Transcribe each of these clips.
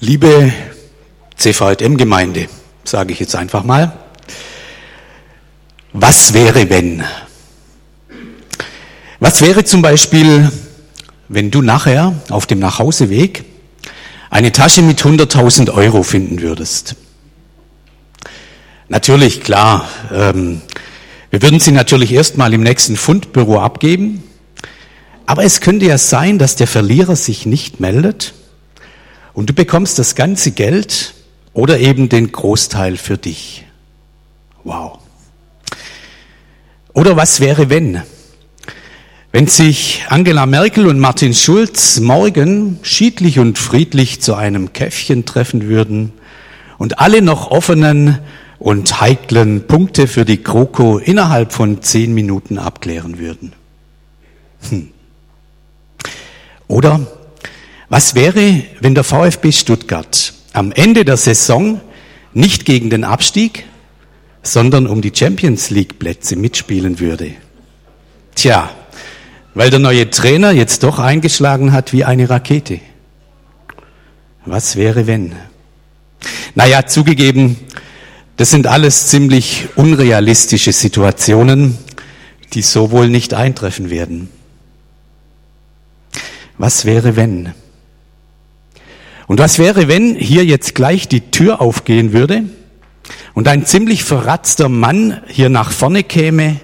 Liebe CVM-Gemeinde, sage ich jetzt einfach mal, was wäre wenn? Was wäre zum Beispiel, wenn du nachher auf dem Nachhauseweg eine Tasche mit 100.000 Euro finden würdest? Natürlich, klar, ähm, wir würden sie natürlich erstmal im nächsten Fundbüro abgeben, aber es könnte ja sein, dass der Verlierer sich nicht meldet und du bekommst das ganze Geld oder eben den Großteil für dich. Wow. Oder was wäre, wenn? Wenn sich Angela Merkel und Martin Schulz morgen schiedlich und friedlich zu einem Käffchen treffen würden und alle noch offenen und heiklen Punkte für die Kroko innerhalb von zehn Minuten abklären würden. Hm. Oder was wäre, wenn der VfB Stuttgart am Ende der Saison nicht gegen den Abstieg, sondern um die Champions League Plätze mitspielen würde? Tja, weil der neue Trainer jetzt doch eingeschlagen hat wie eine Rakete. Was wäre wenn? Naja, zugegeben, das sind alles ziemlich unrealistische Situationen, die so wohl nicht eintreffen werden. Was wäre wenn? Und was wäre, wenn hier jetzt gleich die Tür aufgehen würde und ein ziemlich verratzter Mann hier nach vorne käme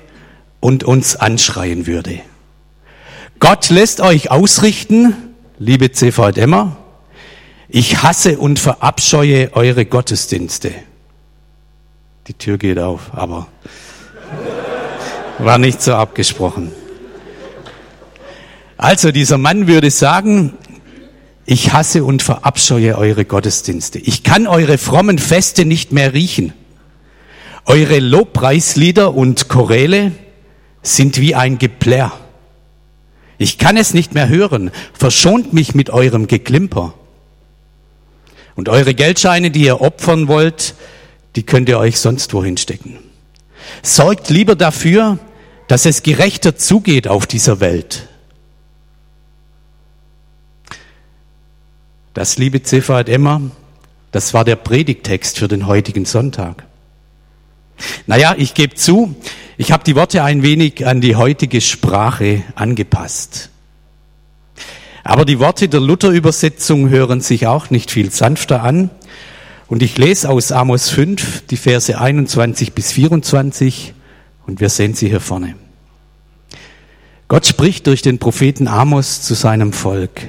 und uns anschreien würde? Gott lässt euch ausrichten, liebe CVDMer, ich hasse und verabscheue eure Gottesdienste. Die Tür geht auf, aber war nicht so abgesprochen. Also dieser Mann würde sagen, ich hasse und verabscheue eure Gottesdienste. Ich kann eure frommen Feste nicht mehr riechen. Eure Lobpreislieder und Choräle sind wie ein Geplärr. Ich kann es nicht mehr hören. Verschont mich mit eurem Geklimper. Und eure Geldscheine, die ihr opfern wollt, die könnt ihr euch sonst wohin stecken. Sorgt lieber dafür, dass es gerechter zugeht auf dieser Welt. Das, liebe Ziffer hat Emma, das war der Predigtext für den heutigen Sonntag. Naja, ich gebe zu, ich habe die Worte ein wenig an die heutige Sprache angepasst. Aber die Worte der Luther-Übersetzung hören sich auch nicht viel sanfter an. Und ich lese aus Amos 5 die Verse 21 bis 24 und wir sehen sie hier vorne. Gott spricht durch den Propheten Amos zu seinem Volk.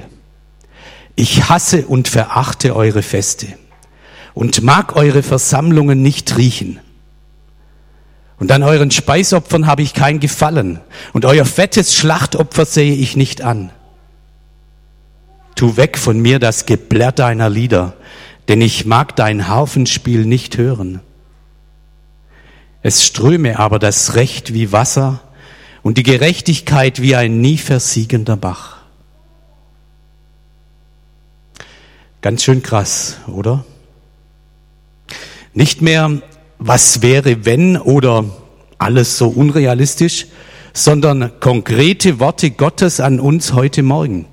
Ich hasse und verachte eure Feste und mag eure Versammlungen nicht riechen. Und an euren Speisopfern habe ich kein Gefallen und euer fettes Schlachtopfer sehe ich nicht an. Tu weg von mir das Geblärr deiner Lieder, denn ich mag dein Harfenspiel nicht hören. Es ströme aber das Recht wie Wasser und die Gerechtigkeit wie ein nie versiegender Bach. Ganz schön krass, oder? Nicht mehr, was wäre, wenn oder alles so unrealistisch, sondern konkrete Worte Gottes an uns heute Morgen.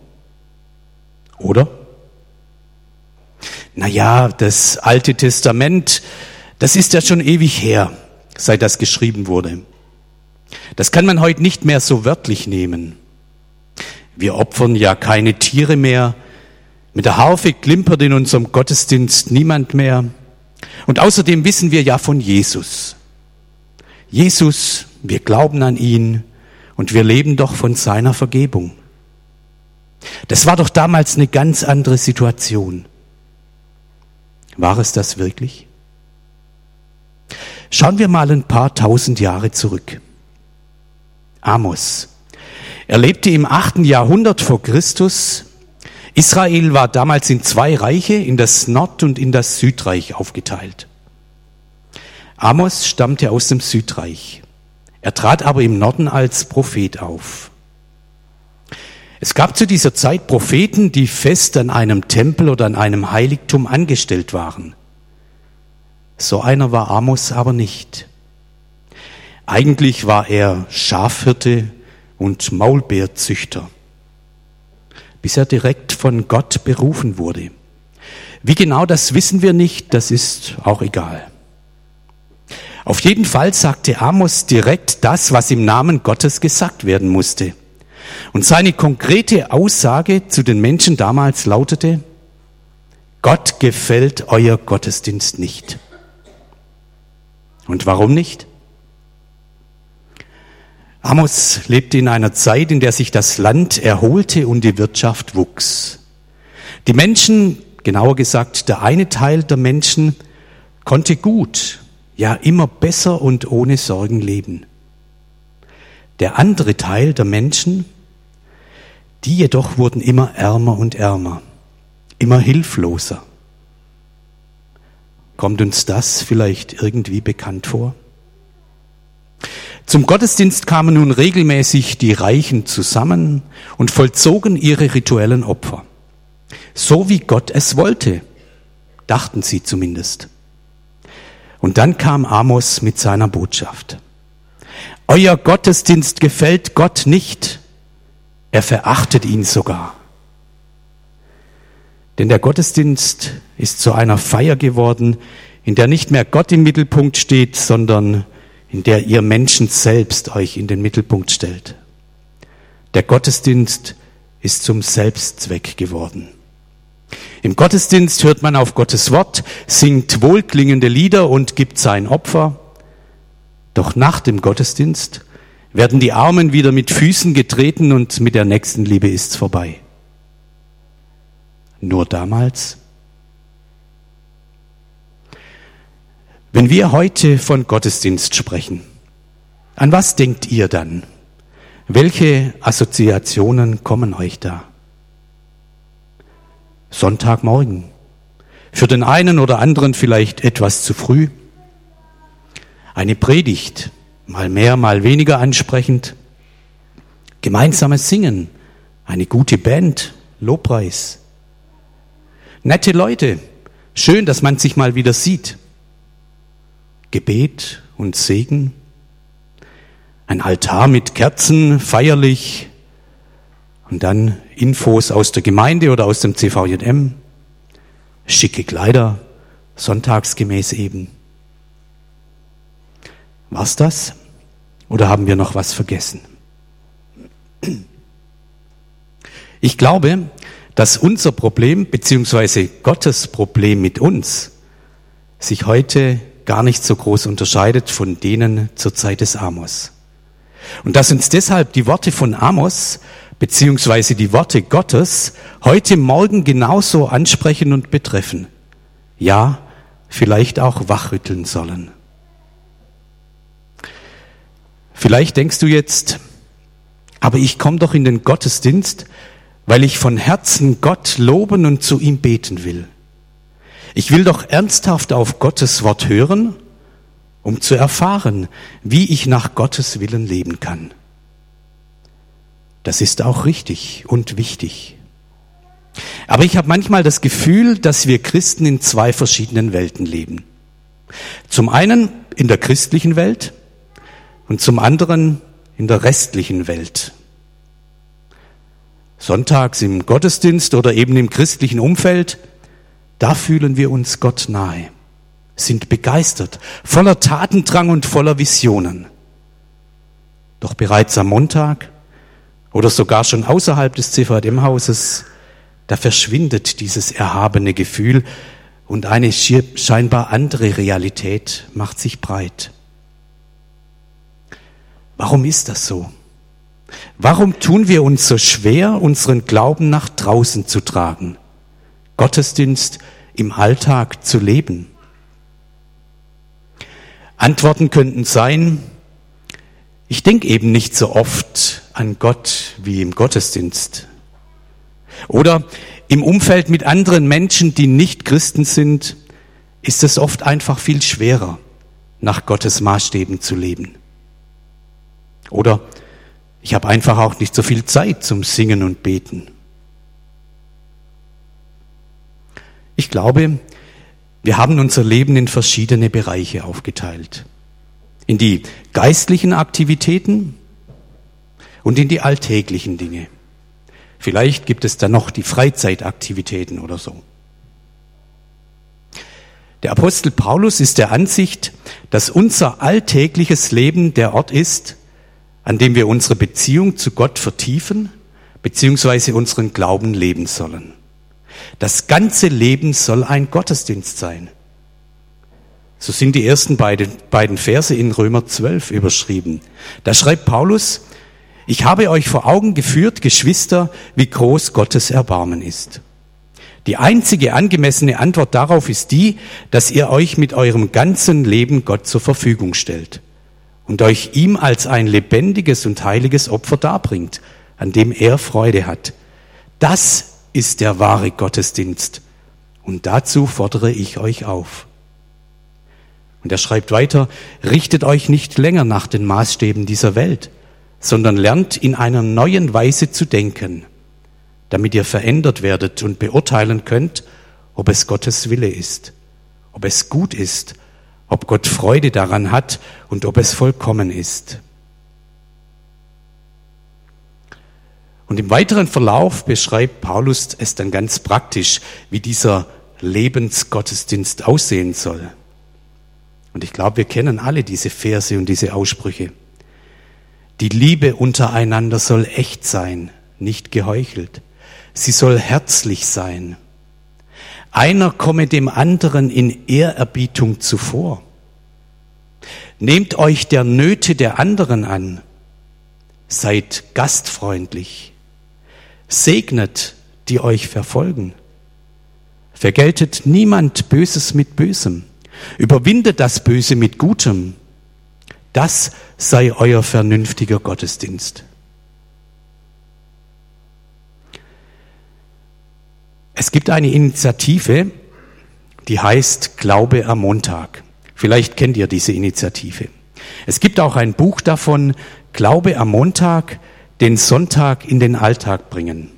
Oder? Naja, das Alte Testament, das ist ja schon ewig her, seit das geschrieben wurde. Das kann man heute nicht mehr so wörtlich nehmen. Wir opfern ja keine Tiere mehr, mit der Harfe klimpert in unserem Gottesdienst niemand mehr. Und außerdem wissen wir ja von Jesus. Jesus, wir glauben an ihn und wir leben doch von seiner Vergebung. Das war doch damals eine ganz andere Situation. War es das wirklich? Schauen wir mal ein paar tausend Jahre zurück. Amos. Er lebte im achten Jahrhundert vor Christus Israel war damals in zwei Reiche, in das Nord- und in das Südreich aufgeteilt. Amos stammte aus dem Südreich. Er trat aber im Norden als Prophet auf. Es gab zu dieser Zeit Propheten, die fest an einem Tempel oder an einem Heiligtum angestellt waren. So einer war Amos aber nicht. Eigentlich war er Schafhirte und Maulbeerzüchter bis er direkt von Gott berufen wurde. Wie genau das wissen wir nicht, das ist auch egal. Auf jeden Fall sagte Amos direkt das, was im Namen Gottes gesagt werden musste. Und seine konkrete Aussage zu den Menschen damals lautete, Gott gefällt euer Gottesdienst nicht. Und warum nicht? Amos lebte in einer Zeit, in der sich das Land erholte und die Wirtschaft wuchs. Die Menschen, genauer gesagt der eine Teil der Menschen, konnte gut, ja immer besser und ohne Sorgen leben. Der andere Teil der Menschen, die jedoch wurden immer ärmer und ärmer, immer hilfloser. Kommt uns das vielleicht irgendwie bekannt vor? Zum Gottesdienst kamen nun regelmäßig die Reichen zusammen und vollzogen ihre rituellen Opfer. So wie Gott es wollte, dachten sie zumindest. Und dann kam Amos mit seiner Botschaft. Euer Gottesdienst gefällt Gott nicht. Er verachtet ihn sogar. Denn der Gottesdienst ist zu einer Feier geworden, in der nicht mehr Gott im Mittelpunkt steht, sondern in der ihr Menschen selbst euch in den Mittelpunkt stellt. Der Gottesdienst ist zum Selbstzweck geworden. Im Gottesdienst hört man auf Gottes Wort, singt wohlklingende Lieder und gibt sein Opfer. Doch nach dem Gottesdienst werden die Armen wieder mit Füßen getreten und mit der Nächstenliebe ist's vorbei. Nur damals? Wenn wir heute von Gottesdienst sprechen, an was denkt ihr dann? Welche Assoziationen kommen euch da? Sonntagmorgen. Für den einen oder anderen vielleicht etwas zu früh. Eine Predigt, mal mehr, mal weniger ansprechend. Gemeinsames Singen, eine gute Band, Lobpreis. Nette Leute, schön, dass man sich mal wieder sieht. Gebet und Segen. Ein Altar mit Kerzen, feierlich, und dann Infos aus der Gemeinde oder aus dem CVJM. Schicke Kleider, sonntagsgemäß eben. War's das? Oder haben wir noch was vergessen? Ich glaube, dass unser Problem beziehungsweise Gottes Problem mit uns sich heute gar nicht so groß unterscheidet von denen zur Zeit des Amos. Und dass uns deshalb die Worte von Amos beziehungsweise die Worte Gottes heute Morgen genauso ansprechen und betreffen. Ja, vielleicht auch wachrütteln sollen. Vielleicht denkst du jetzt, aber ich komme doch in den Gottesdienst, weil ich von Herzen Gott loben und zu ihm beten will. Ich will doch ernsthaft auf Gottes Wort hören, um zu erfahren, wie ich nach Gottes Willen leben kann. Das ist auch richtig und wichtig. Aber ich habe manchmal das Gefühl, dass wir Christen in zwei verschiedenen Welten leben. Zum einen in der christlichen Welt und zum anderen in der restlichen Welt. Sonntags im Gottesdienst oder eben im christlichen Umfeld, da fühlen wir uns Gott nahe, sind begeistert, voller Tatendrang und voller Visionen. Doch bereits am Montag oder sogar schon außerhalb des CVM-Hauses, da verschwindet dieses erhabene Gefühl und eine scheinbar andere Realität macht sich breit. Warum ist das so? Warum tun wir uns so schwer, unseren Glauben nach draußen zu tragen, Gottesdienst im Alltag zu leben? Antworten könnten sein, ich denke eben nicht so oft an Gott wie im Gottesdienst. Oder im Umfeld mit anderen Menschen, die nicht Christen sind, ist es oft einfach viel schwerer, nach Gottes Maßstäben zu leben. Oder ich habe einfach auch nicht so viel Zeit zum Singen und Beten. Ich glaube, wir haben unser Leben in verschiedene Bereiche aufgeteilt in die geistlichen Aktivitäten und in die alltäglichen Dinge. Vielleicht gibt es da noch die Freizeitaktivitäten oder so. Der Apostel Paulus ist der Ansicht, dass unser alltägliches Leben der Ort ist, an dem wir unsere Beziehung zu Gott vertiefen, beziehungsweise unseren Glauben leben sollen. Das ganze Leben soll ein Gottesdienst sein. So sind die ersten beiden, beiden Verse in Römer 12 überschrieben. Da schreibt Paulus, ich habe euch vor Augen geführt, Geschwister, wie groß Gottes Erbarmen ist. Die einzige angemessene Antwort darauf ist die, dass ihr euch mit eurem ganzen Leben Gott zur Verfügung stellt und euch ihm als ein lebendiges und heiliges Opfer darbringt, an dem er Freude hat. Das ist der wahre Gottesdienst. Und dazu fordere ich euch auf. Und er schreibt weiter, richtet euch nicht länger nach den Maßstäben dieser Welt, sondern lernt in einer neuen Weise zu denken damit ihr verändert werdet und beurteilen könnt, ob es Gottes Wille ist, ob es gut ist, ob Gott Freude daran hat und ob es vollkommen ist. Und im weiteren Verlauf beschreibt Paulus es dann ganz praktisch, wie dieser Lebensgottesdienst aussehen soll. Und ich glaube, wir kennen alle diese Verse und diese Aussprüche. Die Liebe untereinander soll echt sein, nicht geheuchelt. Sie soll herzlich sein. Einer komme dem anderen in Ehrerbietung zuvor. Nehmt euch der Nöte der anderen an. Seid gastfreundlich. Segnet, die euch verfolgen. Vergeltet niemand Böses mit Bösem. Überwindet das Böse mit Gutem. Das sei euer vernünftiger Gottesdienst. Es gibt eine Initiative, die heißt Glaube am Montag. Vielleicht kennt ihr diese Initiative. Es gibt auch ein Buch davon, Glaube am Montag, den Sonntag in den Alltag bringen.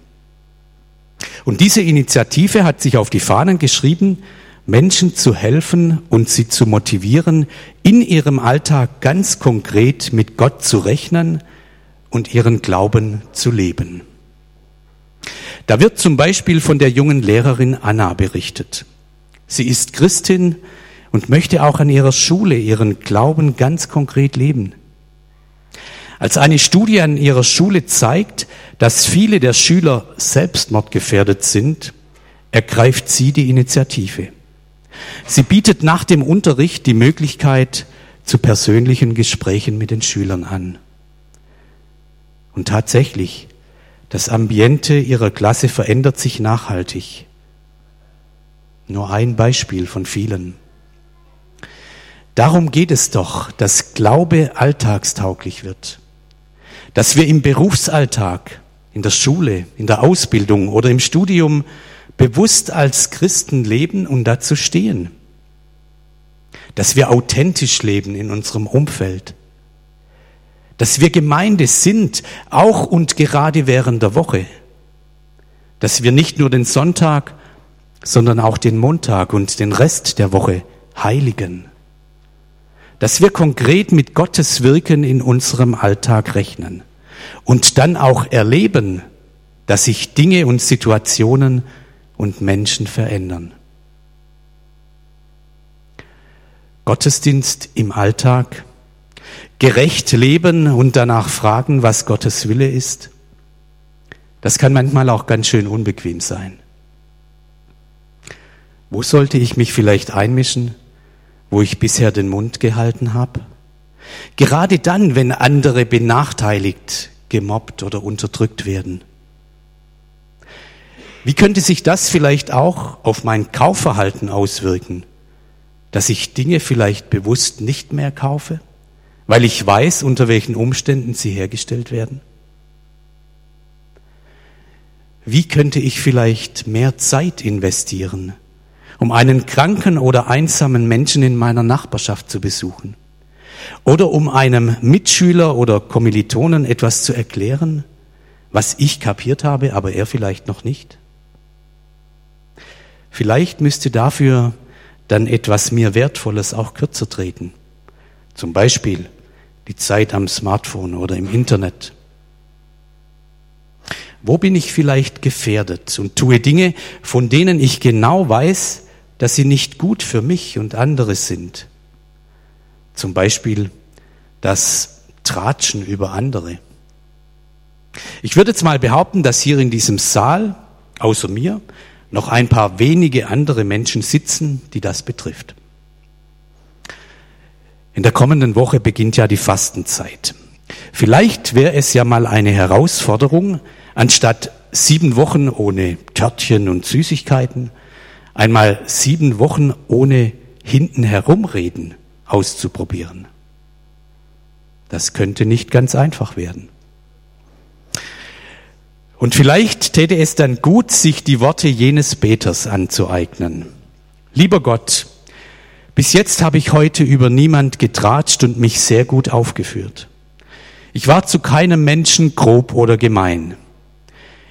Und diese Initiative hat sich auf die Fahnen geschrieben, Menschen zu helfen und sie zu motivieren, in ihrem Alltag ganz konkret mit Gott zu rechnen und ihren Glauben zu leben. Da wird zum Beispiel von der jungen Lehrerin Anna berichtet. Sie ist Christin und möchte auch an ihrer Schule ihren Glauben ganz konkret leben. Als eine Studie an ihrer Schule zeigt, dass viele der Schüler selbstmordgefährdet sind, ergreift sie die Initiative. Sie bietet nach dem Unterricht die Möglichkeit zu persönlichen Gesprächen mit den Schülern an. Und tatsächlich, das Ambiente ihrer Klasse verändert sich nachhaltig. Nur ein Beispiel von vielen. Darum geht es doch, dass Glaube alltagstauglich wird. Dass wir im Berufsalltag, in der Schule, in der Ausbildung oder im Studium bewusst als Christen leben und dazu stehen. Dass wir authentisch leben in unserem Umfeld. Dass wir Gemeinde sind, auch und gerade während der Woche, dass wir nicht nur den Sonntag, sondern auch den Montag und den Rest der Woche heiligen, dass wir konkret mit Gottes Wirken in unserem Alltag rechnen und dann auch erleben, dass sich Dinge und Situationen und Menschen verändern. Gottesdienst im Alltag gerecht leben und danach fragen, was Gottes Wille ist, das kann manchmal auch ganz schön unbequem sein. Wo sollte ich mich vielleicht einmischen, wo ich bisher den Mund gehalten habe? Gerade dann, wenn andere benachteiligt, gemobbt oder unterdrückt werden. Wie könnte sich das vielleicht auch auf mein Kaufverhalten auswirken, dass ich Dinge vielleicht bewusst nicht mehr kaufe? weil ich weiß, unter welchen Umständen sie hergestellt werden? Wie könnte ich vielleicht mehr Zeit investieren, um einen kranken oder einsamen Menschen in meiner Nachbarschaft zu besuchen? Oder um einem Mitschüler oder Kommilitonen etwas zu erklären, was ich kapiert habe, aber er vielleicht noch nicht? Vielleicht müsste dafür dann etwas mir Wertvolles auch kürzer treten. Zum Beispiel die Zeit am Smartphone oder im Internet. Wo bin ich vielleicht gefährdet und tue Dinge, von denen ich genau weiß, dass sie nicht gut für mich und andere sind. Zum Beispiel das Tratschen über andere. Ich würde jetzt mal behaupten, dass hier in diesem Saal, außer mir, noch ein paar wenige andere Menschen sitzen, die das betrifft. In der kommenden Woche beginnt ja die Fastenzeit. Vielleicht wäre es ja mal eine Herausforderung, anstatt sieben Wochen ohne Törtchen und Süßigkeiten, einmal sieben Wochen ohne hinten herumreden auszuprobieren. Das könnte nicht ganz einfach werden. Und vielleicht täte es dann gut, sich die Worte jenes Beters anzueignen. Lieber Gott, bis jetzt habe ich heute über niemand getratscht und mich sehr gut aufgeführt. Ich war zu keinem Menschen grob oder gemein.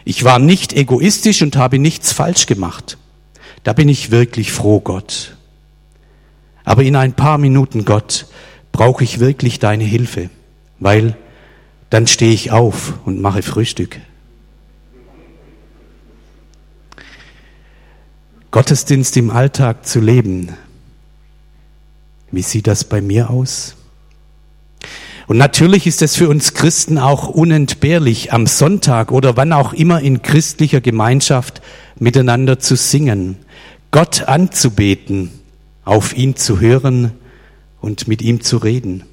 Ich war nicht egoistisch und habe nichts falsch gemacht. Da bin ich wirklich froh, Gott. Aber in ein paar Minuten, Gott, brauche ich wirklich deine Hilfe, weil dann stehe ich auf und mache Frühstück. Gottesdienst im Alltag zu leben, wie sieht das bei mir aus? Und natürlich ist es für uns Christen auch unentbehrlich, am Sonntag oder wann auch immer in christlicher Gemeinschaft miteinander zu singen, Gott anzubeten, auf ihn zu hören und mit ihm zu reden.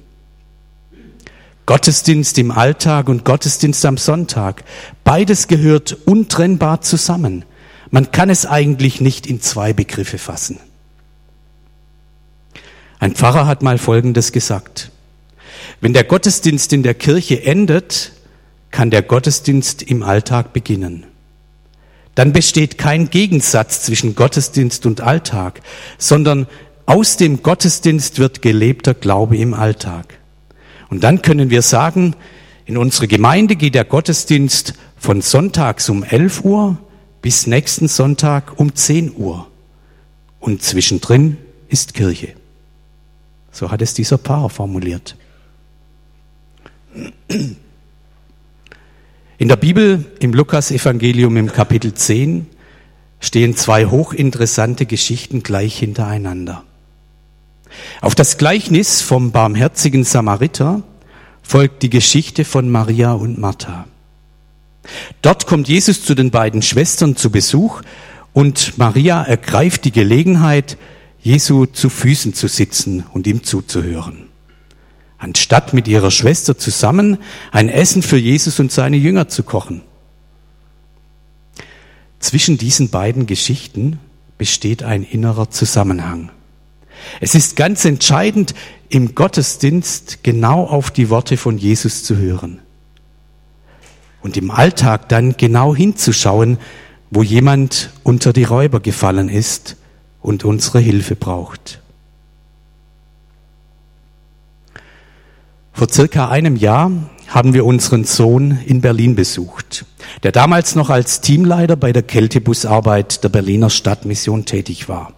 Gottesdienst im Alltag und Gottesdienst am Sonntag, beides gehört untrennbar zusammen. Man kann es eigentlich nicht in zwei Begriffe fassen. Ein Pfarrer hat mal Folgendes gesagt. Wenn der Gottesdienst in der Kirche endet, kann der Gottesdienst im Alltag beginnen. Dann besteht kein Gegensatz zwischen Gottesdienst und Alltag, sondern aus dem Gottesdienst wird gelebter Glaube im Alltag. Und dann können wir sagen, in unserer Gemeinde geht der Gottesdienst von sonntags um 11 Uhr bis nächsten Sonntag um 10 Uhr. Und zwischendrin ist Kirche. So hat es dieser Paar formuliert. In der Bibel, im Lukas-Evangelium im Kapitel 10, stehen zwei hochinteressante Geschichten gleich hintereinander. Auf das Gleichnis vom barmherzigen Samariter folgt die Geschichte von Maria und Martha. Dort kommt Jesus zu den beiden Schwestern zu Besuch und Maria ergreift die Gelegenheit, Jesu zu Füßen zu sitzen und ihm zuzuhören. Anstatt mit ihrer Schwester zusammen ein Essen für Jesus und seine Jünger zu kochen. Zwischen diesen beiden Geschichten besteht ein innerer Zusammenhang. Es ist ganz entscheidend, im Gottesdienst genau auf die Worte von Jesus zu hören. Und im Alltag dann genau hinzuschauen, wo jemand unter die Räuber gefallen ist und unsere Hilfe braucht. Vor circa einem Jahr haben wir unseren Sohn in Berlin besucht, der damals noch als Teamleiter bei der Kältebusarbeit der Berliner Stadtmission tätig war.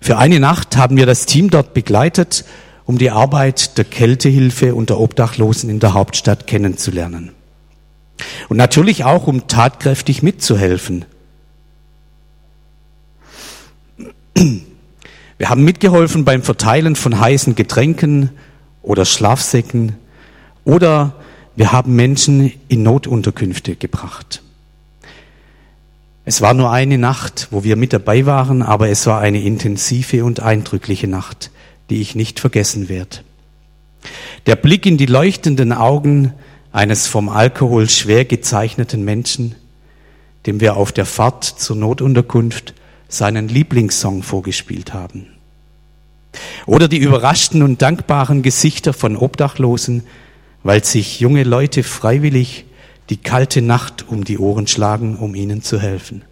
Für eine Nacht haben wir das Team dort begleitet, um die Arbeit der Kältehilfe und der Obdachlosen in der Hauptstadt kennenzulernen. Und natürlich auch, um tatkräftig mitzuhelfen, Wir haben mitgeholfen beim Verteilen von heißen Getränken oder Schlafsäcken oder wir haben Menschen in Notunterkünfte gebracht. Es war nur eine Nacht, wo wir mit dabei waren, aber es war eine intensive und eindrückliche Nacht, die ich nicht vergessen werde. Der Blick in die leuchtenden Augen eines vom Alkohol schwer gezeichneten Menschen, dem wir auf der Fahrt zur Notunterkunft seinen Lieblingssong vorgespielt haben. Oder die überraschten und dankbaren Gesichter von Obdachlosen, weil sich junge Leute freiwillig die kalte Nacht um die Ohren schlagen, um ihnen zu helfen.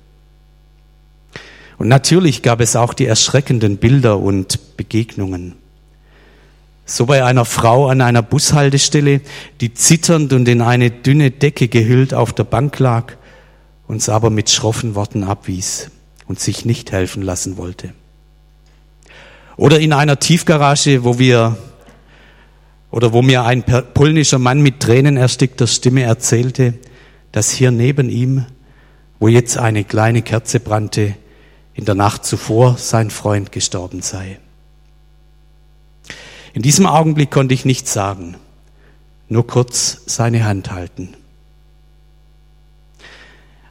Und natürlich gab es auch die erschreckenden Bilder und Begegnungen. So bei einer Frau an einer Bushaltestelle, die zitternd und in eine dünne Decke gehüllt auf der Bank lag, uns aber mit schroffen Worten abwies und sich nicht helfen lassen wollte. Oder in einer Tiefgarage, wo wir oder wo mir ein polnischer Mann mit Tränen erstickter Stimme erzählte, dass hier neben ihm, wo jetzt eine kleine Kerze brannte, in der Nacht zuvor sein Freund gestorben sei. In diesem Augenblick konnte ich nichts sagen, nur kurz seine Hand halten.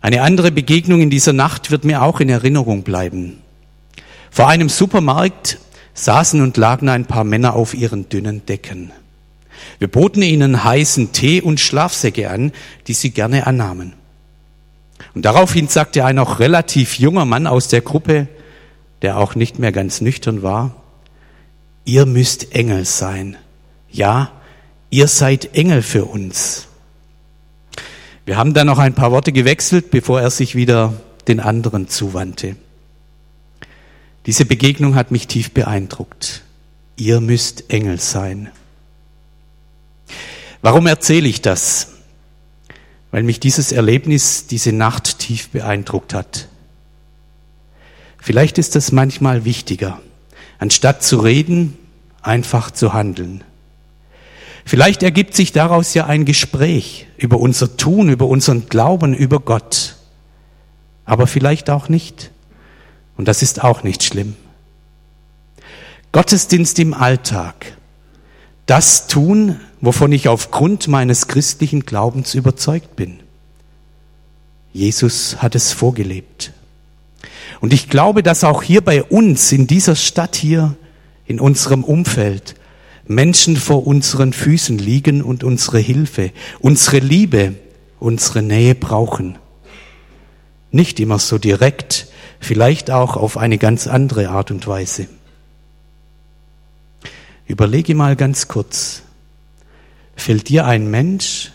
Eine andere Begegnung in dieser Nacht wird mir auch in Erinnerung bleiben. Vor einem Supermarkt saßen und lagen ein paar Männer auf ihren dünnen Decken. Wir boten ihnen heißen Tee und Schlafsäcke an, die sie gerne annahmen. Und daraufhin sagte ein noch relativ junger Mann aus der Gruppe, der auch nicht mehr ganz nüchtern war, ihr müsst Engel sein. Ja, ihr seid Engel für uns. Wir haben dann noch ein paar Worte gewechselt, bevor er sich wieder den anderen zuwandte. Diese Begegnung hat mich tief beeindruckt. Ihr müsst Engel sein. Warum erzähle ich das? Weil mich dieses Erlebnis diese Nacht tief beeindruckt hat. Vielleicht ist es manchmal wichtiger, anstatt zu reden, einfach zu handeln. Vielleicht ergibt sich daraus ja ein Gespräch über unser Tun, über unseren Glauben, über Gott. Aber vielleicht auch nicht. Und das ist auch nicht schlimm. Gottesdienst im Alltag. Das tun, wovon ich aufgrund meines christlichen Glaubens überzeugt bin. Jesus hat es vorgelebt. Und ich glaube, dass auch hier bei uns, in dieser Stadt hier, in unserem Umfeld, Menschen vor unseren Füßen liegen und unsere Hilfe, unsere Liebe, unsere Nähe brauchen. Nicht immer so direkt, vielleicht auch auf eine ganz andere Art und Weise. Überlege mal ganz kurz, fällt dir ein Mensch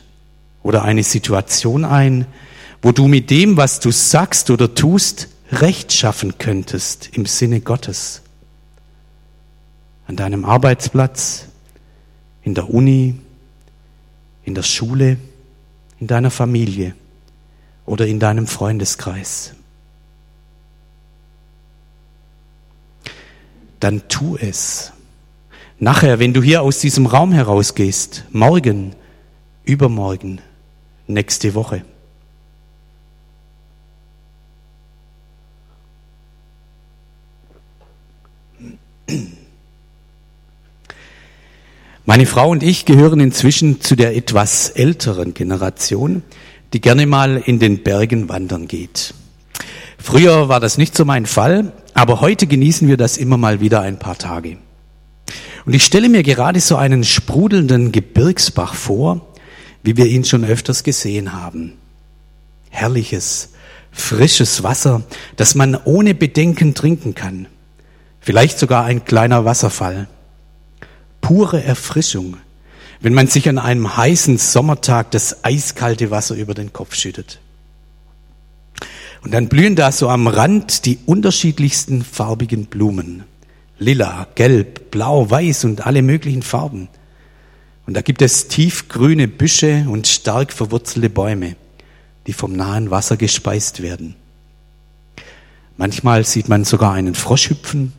oder eine Situation ein, wo du mit dem, was du sagst oder tust, Recht schaffen könntest im Sinne Gottes? An deinem Arbeitsplatz, in der Uni, in der Schule, in deiner Familie oder in deinem Freundeskreis. Dann tu es. Nachher, wenn du hier aus diesem Raum herausgehst, morgen, übermorgen, nächste Woche. Meine Frau und ich gehören inzwischen zu der etwas älteren Generation, die gerne mal in den Bergen wandern geht. Früher war das nicht so mein Fall, aber heute genießen wir das immer mal wieder ein paar Tage. Und ich stelle mir gerade so einen sprudelnden Gebirgsbach vor, wie wir ihn schon öfters gesehen haben. Herrliches, frisches Wasser, das man ohne Bedenken trinken kann. Vielleicht sogar ein kleiner Wasserfall pure Erfrischung, wenn man sich an einem heißen Sommertag das eiskalte Wasser über den Kopf schüttet. Und dann blühen da so am Rand die unterschiedlichsten farbigen Blumen. Lila, gelb, blau, weiß und alle möglichen Farben. Und da gibt es tiefgrüne Büsche und stark verwurzelte Bäume, die vom nahen Wasser gespeist werden. Manchmal sieht man sogar einen Frosch hüpfen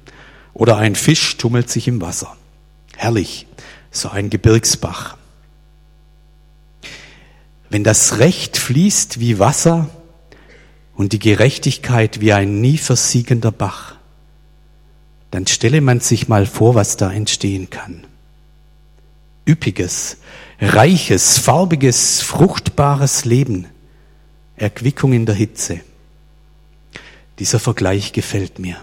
oder ein Fisch tummelt sich im Wasser. Herrlich, so ein Gebirgsbach. Wenn das Recht fließt wie Wasser und die Gerechtigkeit wie ein nie versiegender Bach, dann stelle man sich mal vor, was da entstehen kann. Üppiges, reiches, farbiges, fruchtbares Leben, Erquickung in der Hitze. Dieser Vergleich gefällt mir.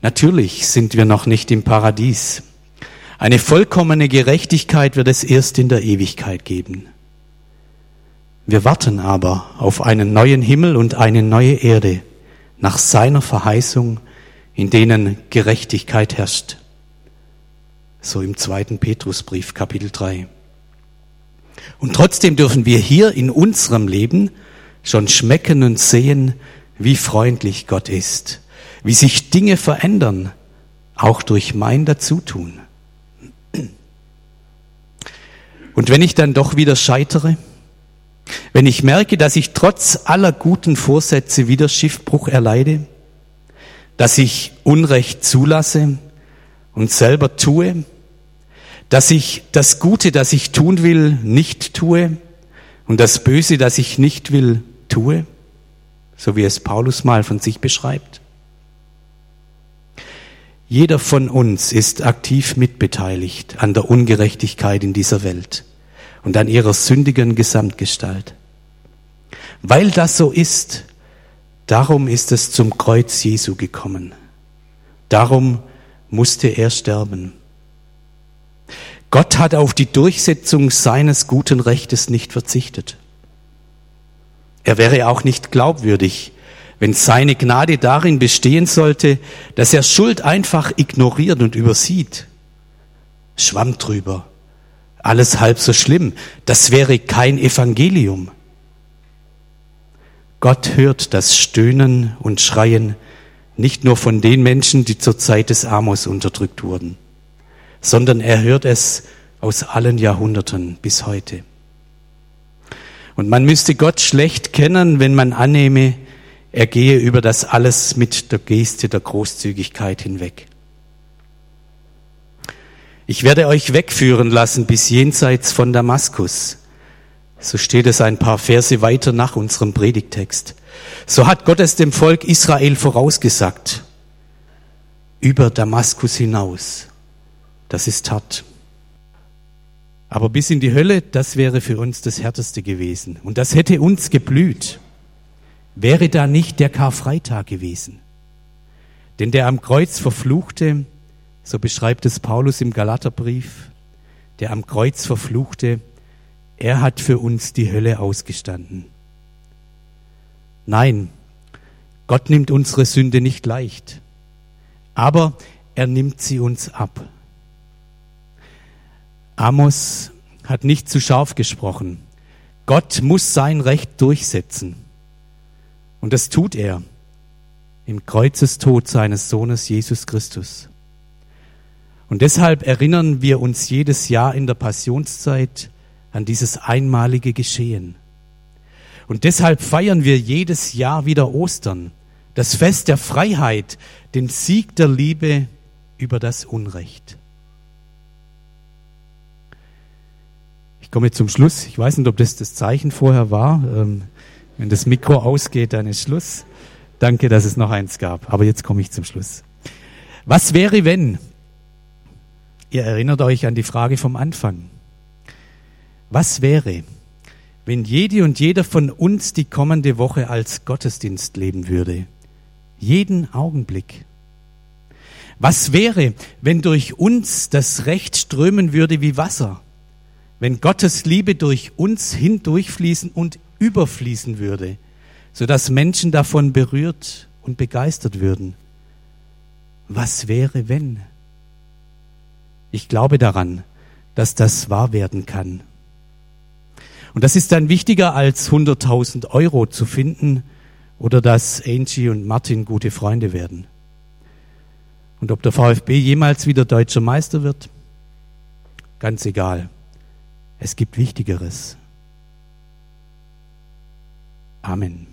Natürlich sind wir noch nicht im Paradies. Eine vollkommene Gerechtigkeit wird es erst in der Ewigkeit geben. Wir warten aber auf einen neuen Himmel und eine neue Erde nach seiner Verheißung, in denen Gerechtigkeit herrscht. So im zweiten Petrusbrief Kapitel 3. Und trotzdem dürfen wir hier in unserem Leben schon schmecken und sehen, wie freundlich Gott ist wie sich Dinge verändern, auch durch mein Dazutun. Und wenn ich dann doch wieder scheitere, wenn ich merke, dass ich trotz aller guten Vorsätze wieder Schiffbruch erleide, dass ich Unrecht zulasse und selber tue, dass ich das Gute, das ich tun will, nicht tue und das Böse, das ich nicht will, tue, so wie es Paulus mal von sich beschreibt. Jeder von uns ist aktiv mitbeteiligt an der Ungerechtigkeit in dieser Welt und an ihrer sündigen Gesamtgestalt. Weil das so ist, darum ist es zum Kreuz Jesu gekommen. Darum musste er sterben. Gott hat auf die Durchsetzung seines guten Rechtes nicht verzichtet. Er wäre auch nicht glaubwürdig, wenn seine Gnade darin bestehen sollte, dass er Schuld einfach ignoriert und übersieht. Schwamm drüber. Alles halb so schlimm. Das wäre kein Evangelium. Gott hört das Stöhnen und Schreien nicht nur von den Menschen, die zur Zeit des Amos unterdrückt wurden, sondern er hört es aus allen Jahrhunderten bis heute. Und man müsste Gott schlecht kennen, wenn man annehme, er gehe über das alles mit der Geste der Großzügigkeit hinweg. Ich werde euch wegführen lassen bis jenseits von Damaskus. So steht es ein paar Verse weiter nach unserem Predigtext. So hat Gott es dem Volk Israel vorausgesagt. Über Damaskus hinaus. Das ist hart. Aber bis in die Hölle, das wäre für uns das Härteste gewesen. Und das hätte uns geblüht. Wäre da nicht der Karfreitag gewesen. Denn der am Kreuz verfluchte, so beschreibt es Paulus im Galaterbrief, der am Kreuz verfluchte, er hat für uns die Hölle ausgestanden. Nein, Gott nimmt unsere Sünde nicht leicht, aber er nimmt sie uns ab. Amos hat nicht zu scharf gesprochen. Gott muss sein Recht durchsetzen. Und das tut er im Kreuzestod seines Sohnes Jesus Christus. Und deshalb erinnern wir uns jedes Jahr in der Passionszeit an dieses einmalige Geschehen. Und deshalb feiern wir jedes Jahr wieder Ostern, das Fest der Freiheit, den Sieg der Liebe über das Unrecht. Ich komme zum Schluss. Ich weiß nicht, ob das das Zeichen vorher war. Ähm, wenn das Mikro ausgeht, dann ist Schluss. Danke, dass es noch eins gab. Aber jetzt komme ich zum Schluss. Was wäre, wenn? Ihr erinnert euch an die Frage vom Anfang. Was wäre, wenn jede und jeder von uns die kommende Woche als Gottesdienst leben würde? Jeden Augenblick. Was wäre, wenn durch uns das Recht strömen würde wie Wasser? wenn Gottes Liebe durch uns hindurchfließen und überfließen würde, sodass Menschen davon berührt und begeistert würden. Was wäre, wenn? Ich glaube daran, dass das wahr werden kann. Und das ist dann wichtiger als 100.000 Euro zu finden oder dass Angie und Martin gute Freunde werden. Und ob der VfB jemals wieder deutscher Meister wird, ganz egal. Es gibt Wichtigeres. Amen.